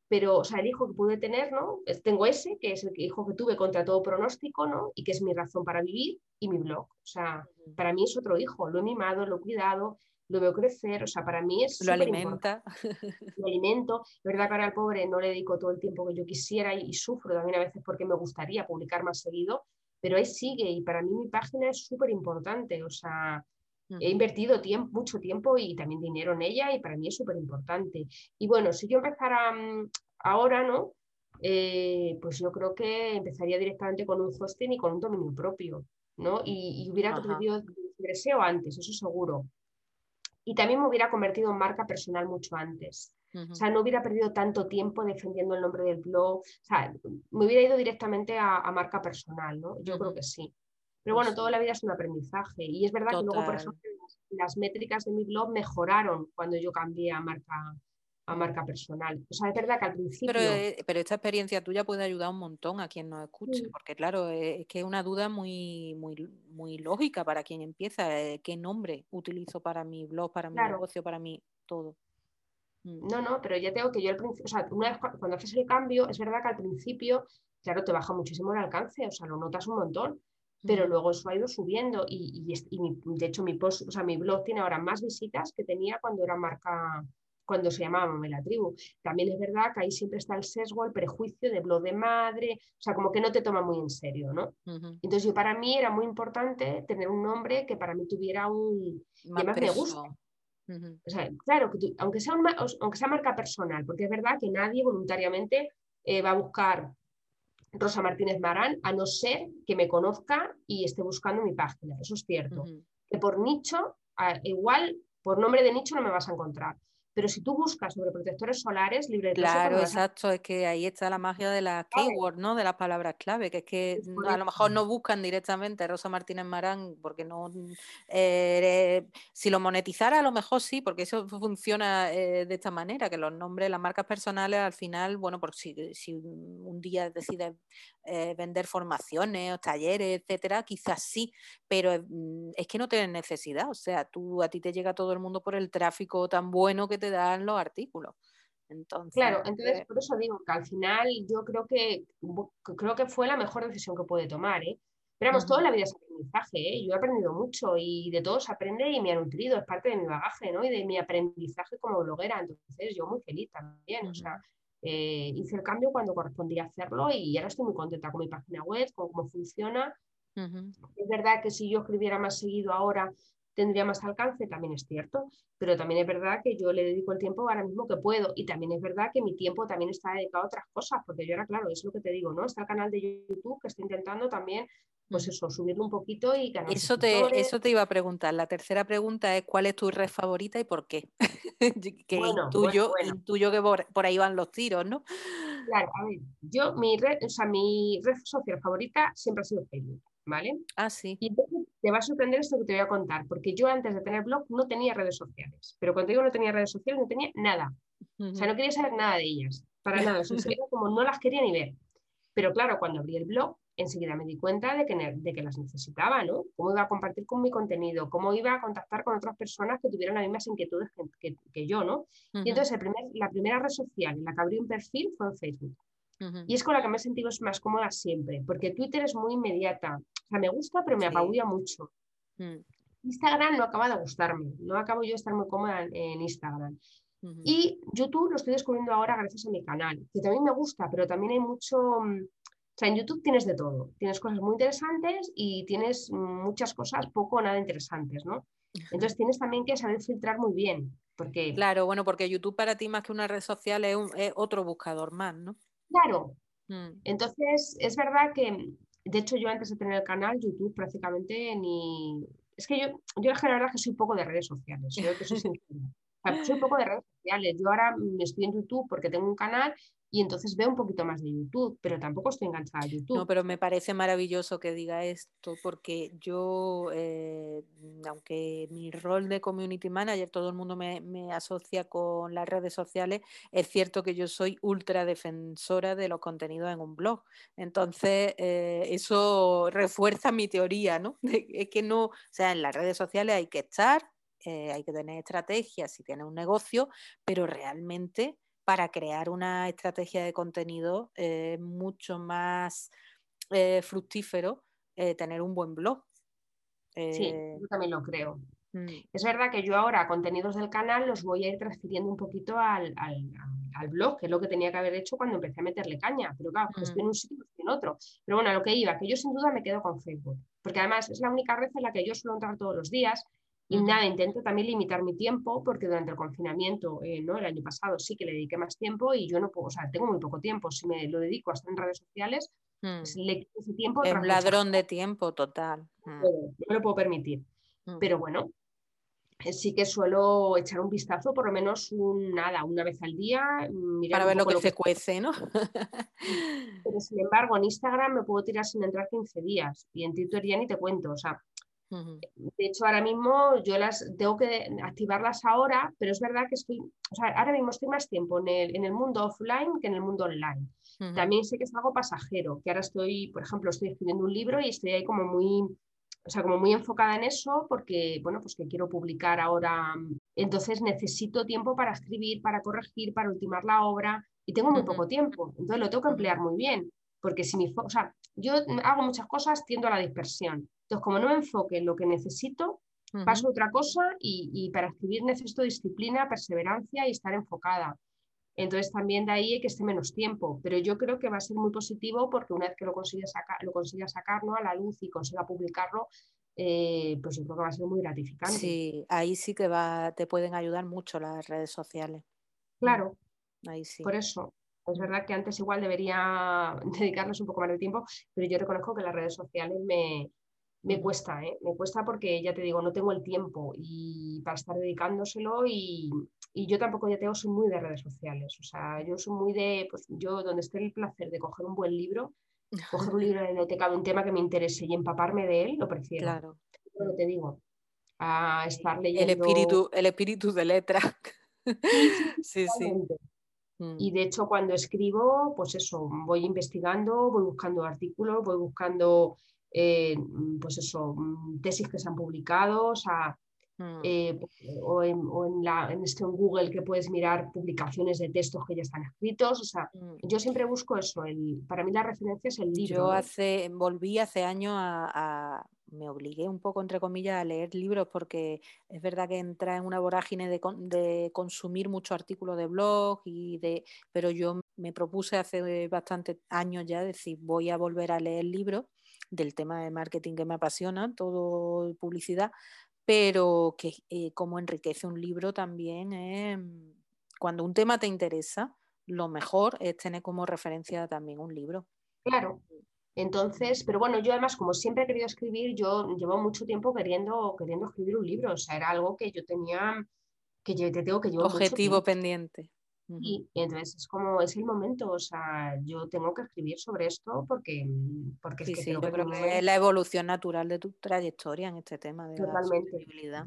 Pero, o sea, el hijo que pude tener, ¿no? Tengo ese, que es el hijo que tuve contra todo pronóstico, ¿no? Y que es mi razón para vivir, y mi blog. O sea, para mí es otro hijo. Lo he mimado, lo he cuidado, lo veo crecer, o sea, para mí es... Lo alimenta. Lo alimento. Es verdad que ahora al pobre no le dedico todo el tiempo que yo quisiera y, sufro también a veces porque me gustaría publicar más seguido, pero ahí sigue y para mí mi página es súper importante, o sea, he invertido tiempo, mucho tiempo y también dinero en ella y para mí es súper importante. Y bueno, si yo empezara mm, ahora, ¿no? Eh, pues yo creo que empezaría directamente con un hosting y con un dominio propio, ¿no? Y, hubiera tenido deseo antes, eso seguro y también me hubiera convertido en marca personal mucho antes. O sea, no hubiera perdido tanto tiempo defendiendo el nombre del blog. O sea, me hubiera ido directamente a, marca personal, ¿no? Yo creo que sí. Pero bueno, toda la vida es un aprendizaje. Y es verdad que luego, por ejemplo, las métricas de mi blog mejoraron cuando yo cambié a marca, a marca personal. O sea, es verdad que al principio... Pero, eh, pero esta experiencia tuya puede ayudar un montón a quien nos escuche, porque claro, eh, es que es una duda muy, muy, muy lógica para quien empieza. Eh, ¿Qué nombre utilizo para mi blog, para mi negocio, para mi todo? Mm. No, no, pero ya tengo que yo al principio, o sea, una vez cuando haces el cambio, es verdad que al principio, claro, te baja muchísimo el alcance, o sea, lo notas un montón, pero mm. luego eso ha ido subiendo y, y, de hecho mi post, o sea, mi blog tiene ahora más visitas que tenía cuando era marca cuando se llamaba la Tribu. También es verdad que ahí siempre está el sesgo, el prejuicio de blog de madre, o sea, como que no te toma muy en serio, ¿no? Entonces, yo para mí era muy importante tener un nombre que para mí tuviera un... Más me gusta. o sea, claro, que aunque, sea aunque sea marca personal, porque es verdad que nadie voluntariamente eh, va a buscar Rosa Martínez Marán, a no ser que me conozca y esté buscando mi página. Eso es cierto. Que por nicho, igual por nombre de nicho no me vas a encontrar. Pero si tú buscas sobre protectores solares, libre de Claro, exacto, es que ahí está la magia de las keywords, ¿no? De las palabras clave, que es que a lo mejor no buscan directamente Rosa Martínez Marán, porque no. Eh, si lo monetizara, a lo mejor sí, porque eso funciona eh, de esta manera, que los nombres, las marcas personales, al final, bueno, por si, si un día decides eh, vender formaciones o talleres, etcétera, quizás sí, pero mm, es que no tienes necesidad. O sea, tú a ti te llega todo el mundo por el tráfico tan bueno que te dan los artículos. Entonces, claro, entonces eh por eso digo que al final yo creo que creo que fue la mejor decisión que puede tomar, ¿eh? Pero vamos, toda la vida es aprendizaje, ¿eh? Yo he aprendido mucho y de todo se aprende y me ha nutrido, es parte de mi bagaje, ¿no? Y de mi aprendizaje como bloguera. Entonces, yo muy feliz también, o sea, eh, hice el cambio cuando correspondía hacerlo y ahora estoy muy contenta con mi página web, con cómo funciona. Es verdad que si yo escribiera más seguido ahora tendría más alcance, también es cierto, pero también es verdad que yo le dedico el tiempo ahora mismo que puedo y también es verdad que mi tiempo también está dedicado a otras cosas, porque yo ahora, claro, es lo que te digo, ¿no? Está el canal de YouTube que estoy intentando también, pues eso, subirlo un poquito y ganar. Eso te, eso te iba a preguntar. La tercera pregunta es ¿cuál es tu red favorita y por qué? que intuyo, intuyo, que por, ahí van los tiros, ¿no? Claro, a ver, yo mi red, o sea, mi red social favorita siempre ha sido Facebook, ¿vale? Ah, sí. Y te va a sorprender esto que te voy a contar, porque yo antes de tener blog no tenía redes sociales, pero cuando digo no tenía redes sociales no tenía nada. O sea, no quería saber nada de ellas, para nada. O sea, como no las quería ni ver. Pero claro, cuando abrí el blog, enseguida me di cuenta de que, de que las necesitaba, ¿no? Cómo iba a compartir con mi contenido, cómo iba a contactar con otras personas que tuvieran las mismas inquietudes que, yo, ¿no? Y entonces el primer, la primera red social en la que abrí un perfil fue en Facebook. Y es con la que me he sentido más cómoda siempre, porque Twitter es muy inmediata. O sea, me gusta, pero me apabulla mucho. Mm. Instagram no acaba de gustarme, no acabo yo de estar muy cómoda en, Instagram. Y YouTube lo estoy descubriendo ahora gracias a mi canal, que también me gusta, pero también hay mucho, mm, o sea, en YouTube tienes de todo. Tienes cosas muy interesantes y tienes muchas cosas poco o nada interesantes, ¿no? Entonces tienes también que saber filtrar muy bien. Porque... Claro, bueno, porque YouTube para ti más que una red social es, otro buscador más, ¿no? Claro. Mm. Entonces, es verdad que de hecho, yo antes de tener el canal, YouTube prácticamente ni... Es que yo, yo la verdad que soy poco de redes sociales, que soy soy poco de redes sociales. Yo ahora estoy en YouTube porque tengo un canal y entonces veo un poquito más de YouTube, pero tampoco estoy enganchada a YouTube. No, pero me parece maravilloso que diga esto porque yo, eh, aunque mi rol de community manager, todo el mundo me, asocia con las redes sociales, es cierto que yo soy ultra defensora de los contenidos en un blog. Entonces, eh, eso refuerza mi teoría, ¿no? es que no, o sea, en las redes sociales hay que estar, eh, hay que tener estrategias si tienes un negocio, pero realmente para crear una estrategia de contenido es mucho más eh, fructífero eh, tener un buen blog. sí, eh, yo también lo creo. Mm. Es verdad que yo ahora contenidos del canal los voy a ir transfiriendo un poquito al, blog, que es lo que tenía que haber hecho cuando empecé a meterle caña. Pero claro, estoy en mm. un sitio, estoy en otro. Pero bueno, a lo que iba, que yo sin duda me quedo con Facebook, porque además es la única red en la que yo suelo entrar todos los días y nada, intento también limitar mi tiempo porque durante el confinamiento, eh, ¿no? el año pasado sí que le dediqué más tiempo y yo no puedo, o sea, tengo muy poco tiempo. Si me lo dedico a estar en redes sociales, pues le quito ese tiempo. Es un ladrón de tiempo total. No, lo puedo permitir. Pero bueno, eh, sí que suelo echar un vistazo por lo menos un, nada, una vez al día. Para ver lo que se cuece, ¿no? Pero sin embargo, en Instagram me puedo tirar sin entrar 15 días y en Twitter ya ni te cuento. O sea, de hecho, ahora mismo yo las tengo que activarlas ahora, pero es verdad que estoy, o sea, ahora mismo estoy más tiempo en el, en el mundo offline que en el mundo online. También sé que es algo pasajero, que ahora estoy, por ejemplo, estoy escribiendo un libro y estoy ahí como muy, o sea, como muy enfocada en eso porque, bueno, pues que quiero publicar ahora. Entonces necesito tiempo para escribir, para corregir, para ultimar la obra y tengo muy poco tiempo. Entonces lo tengo que emplear muy bien, porque si mi, o sea, yo hago muchas cosas, tiendo a la dispersión. Entonces, como no me enfoque en lo que necesito, paso a otra cosa y, para escribir necesito disciplina, perseverancia y estar enfocada. Entonces también de ahí que esté menos tiempo, pero yo creo que va a ser muy positivo porque una vez que lo consiga sacar, lo consiga sacar a la luz y consiga publicarlo, eh, pues yo creo que va a ser muy gratificante. Sí, ahí sí que va, te pueden ayudar mucho las redes sociales. Claro, ahí sí. Por eso, es verdad que antes igual debería dedicarles un poco más de tiempo, pero yo reconozco que las redes sociales me, me cuesta, ¿eh? me cuesta porque ya te digo, no tengo el tiempo y para estar dedicándoselo y, yo tampoco ya tengo, soy muy de redes sociales, o sea, yo soy muy de, pues yo donde esté el placer de coger un buen libro, coger un libro de biblioteca de un tema que me interese y empaparme de él, lo prefiero. Claro. Pero te digo, a estar leyendo... El espíritu, el espíritu de letra. sí, sí. Mm. Y de hecho cuando escribo, pues eso, voy investigando, voy buscando artículos, voy buscando eh, mm, pues eso, mm, tesis que se han publicado, o sea, mm. eh, o, en, en, este Google que puedes mirar publicaciones de textos que ya están escritos. O sea, yo siempre busco eso. El, para mí la referencia es el libro. Yo hace, volví hace años a, me obligué un poco, entre comillas, a leer libros porque es verdad que entra en una vorágine de, de consumir muchos artículos de blog y de, pero yo me propuse hace bastantes años ya decir voy a volver a leer libros del tema de marketing que me apasiona, todo publicidad, pero que eh, como enriquece un libro también es, cuando un tema te interesa, lo mejor es tener como referencia también un libro. Claro. Entonces, pero bueno, yo además, como siempre he querido escribir, yo llevo mucho tiempo queriendo, queriendo escribir un libro. O sea, era algo que yo tenía, que yo te tengo que llevar. Objetivo pendiente. Y, entonces es como, es el momento, o sea, yo tengo que escribir sobre esto porque, porque es que, yo creo que es la evolución natural de tu trayectoria en este tema de Totalmente. la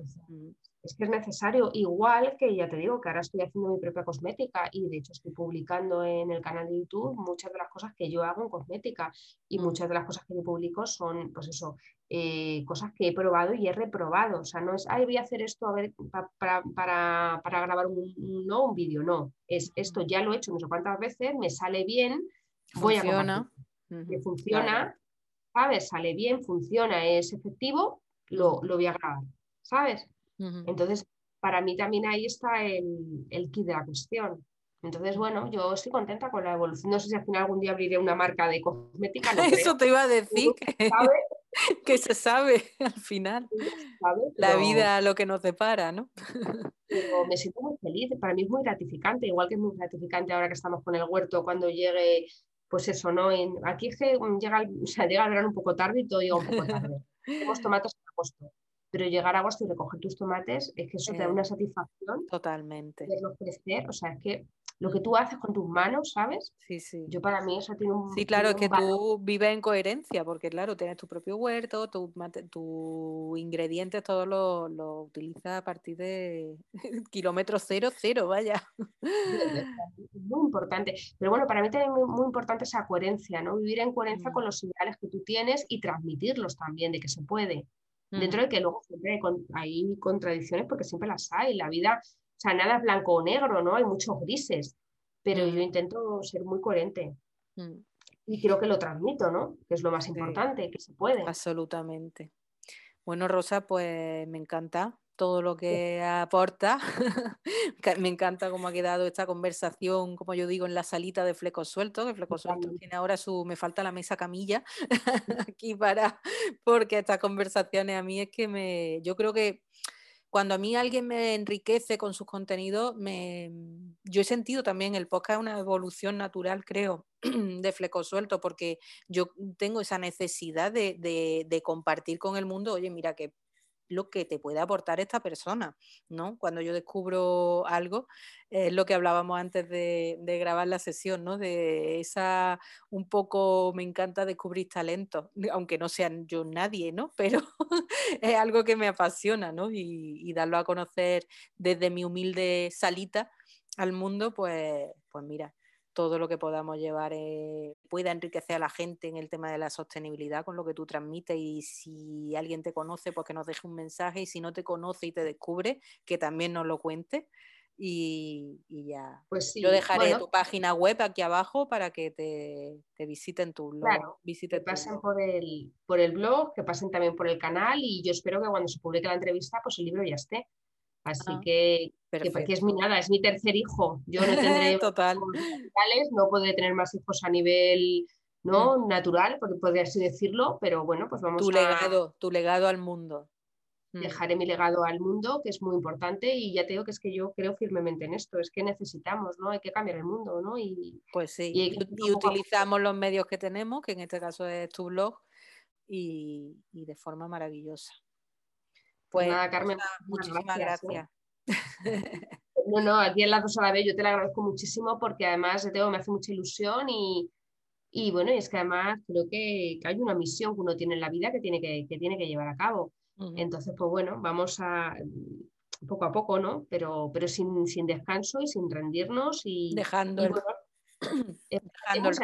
es que es necesario, igual que ya te digo que ahora estoy haciendo mi propia cosmética y de hecho estoy publicando en el canal de YouTube muchas de las cosas que yo hago en cosmética y mm. muchas de las cosas que yo publico son, pues eso, eh, cosas que he probado y he reprobado. O sea, no es, ay, voy a hacer esto a ver, para, para, grabar un, no, un vídeo, no. Es esto ya lo he hecho no sé cuántas veces, me sale bien, voy funciona. a Que funciona, ¿sabes? Sale bien, funciona, es efectivo, lo, lo voy a grabar, ¿sabes? Entonces, para mí también ahí está el, el kit de la cuestión. Entonces, bueno, yo estoy contenta con la evolución. No sé si al final algún día abriré una marca de cosmética. Eso te iba a decir, que, se sabe al final. La vida, lo que nos depara, ¿no? Pero me siento muy feliz, para mí es muy gratificante, igual que es muy gratificante ahora que estamos con el huerto, cuando llegue pues eso, ¿no? aquí es que llega, o sea, llega el verano un poco tarde y todo llega un poco tarde. Tenemos tomates en agosto, pero llegar a agosto y recoger tus tomates es que eso te da una satisfacción. Totalmente. Verlos crecer, o sea, es que lo que tú haces con tus manos, ¿sabes? Sí, sí. Yo para mí eso tiene un... Sí, claro, es que tú vives en coherencia, porque claro, tienes tu propio huerto, tus tu ingredientes, todos los lo utilizas a partir de kilómetros cero, cero, vaya. Muy importante. Pero bueno, para mí también es muy, importante esa coherencia, ¿no? Vivir en coherencia con mm. los ideales que tú tienes y transmitirlos también, de que se puede. Dentro de que luego siempre hay, hay contradicciones, porque siempre las hay. La vida o sea, nada es blanco o negro, ¿no? Hay muchos grises, pero yo mm. intento ser muy coherente. Mm. Y creo que lo transmito, ¿no? Que es lo más importante, que se puede. Absolutamente. Bueno, Rosa, pues me encanta todo lo que aporta. me encanta cómo ha quedado esta conversación, como yo digo, en la salita de Flecos Sueltos, que Flecos Sueltos tiene ahora su, me falta la mesa camilla aquí para, porque estas conversaciones a mí es que me, yo creo que cuando a mí alguien me enriquece con sus contenidos, me, yo he sentido también el podcast una evolución natural, creo, de fleco suelto, porque yo tengo esa necesidad de, de compartir con el mundo, oye, mira, que lo que te puede aportar esta persona, ¿no? Cuando yo descubro algo, es lo que hablábamos antes de, grabar la sesión, ¿no? De esa, un poco, me encanta descubrir talentos, aunque no sean yo nadie, ¿no? Pero es algo que me apasiona, ¿no? Y, y darlo a conocer desde mi humilde salita al mundo, pues, pues mira, todo lo que podamos llevar eh, pueda enriquecer a la gente en el tema de la sostenibilidad con lo que tú transmites y si alguien te conoce, pues que nos deje un mensaje y si no te conoce y te descubre, que también nos lo cuente. Y, ya. Pues Yo dejaré tu página web aquí abajo para que te, visiten tu blog. Claro, que pasen Por, el, por el blog, que pasen también por el canal y yo espero que cuando se publique la entrevista, pues el libro ya esté. Así ah, que, que, es mi nada, es mi tercer hijo. Yo no tendré Total. no podré tener más hijos a nivel ¿no? Mm. natural, podría así decirlo, pero bueno, pues vamos tu legado, tu legado al mundo. Mm. Dejaré mi legado al mundo, que es muy importante, y ya te digo que es que yo creo firmemente en esto, es que necesitamos, ¿no? Hay que cambiar el mundo, ¿no? Y, pues sí, y, utilizamos los medios que tenemos, que en este caso es tu blog, y de forma maravillosa. Pues nada, Carmen, muchísimas gracias. ¿eh? no, no, aquí en la Rosa la yo te la agradezco muchísimo porque además te me hace mucha ilusión y, y bueno, y es que además creo que, hay una misión que uno tiene en la vida que tiene que, que tiene que llevar a cabo. Entonces, pues bueno, vamos a poco a poco, ¿no? Pero, pero sin, sin descanso y sin rendirnos y dejando, el, dejando el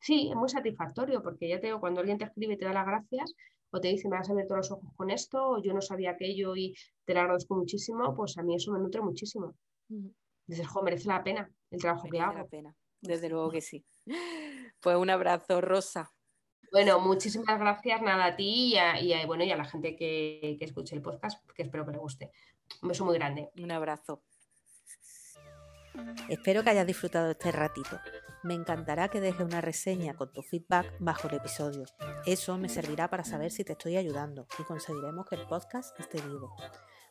Sí, es muy satisfactorio porque ya te digo, cuando alguien te escribe y te da las gracias, o te dice, me vas a abierto los ojos con esto, o yo no sabía aquello y te lo agradezco muchísimo, pues a mí eso me nutre muchísimo. Dices, jo, merece la pena el trabajo que hago. La pena. Desde luego que sí. Pues un abrazo, Rosa. Bueno, muchísimas gracias nada a ti y a, bueno, y a la gente que, que escuche el podcast, que espero que le guste. Un beso muy grande. Un abrazo. Espero que hayas disfrutado este ratito. Me encantará que dejes una reseña con tu feedback bajo el episodio. Eso me servirá para saber si te estoy ayudando y conseguiremos que el podcast esté vivo.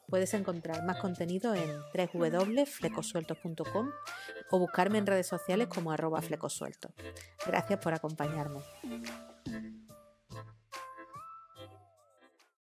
Puedes encontrar más contenido en www.flecosueltos.com o buscarme en redes sociales como arroba flecosueltos. Gracias por acompañarme.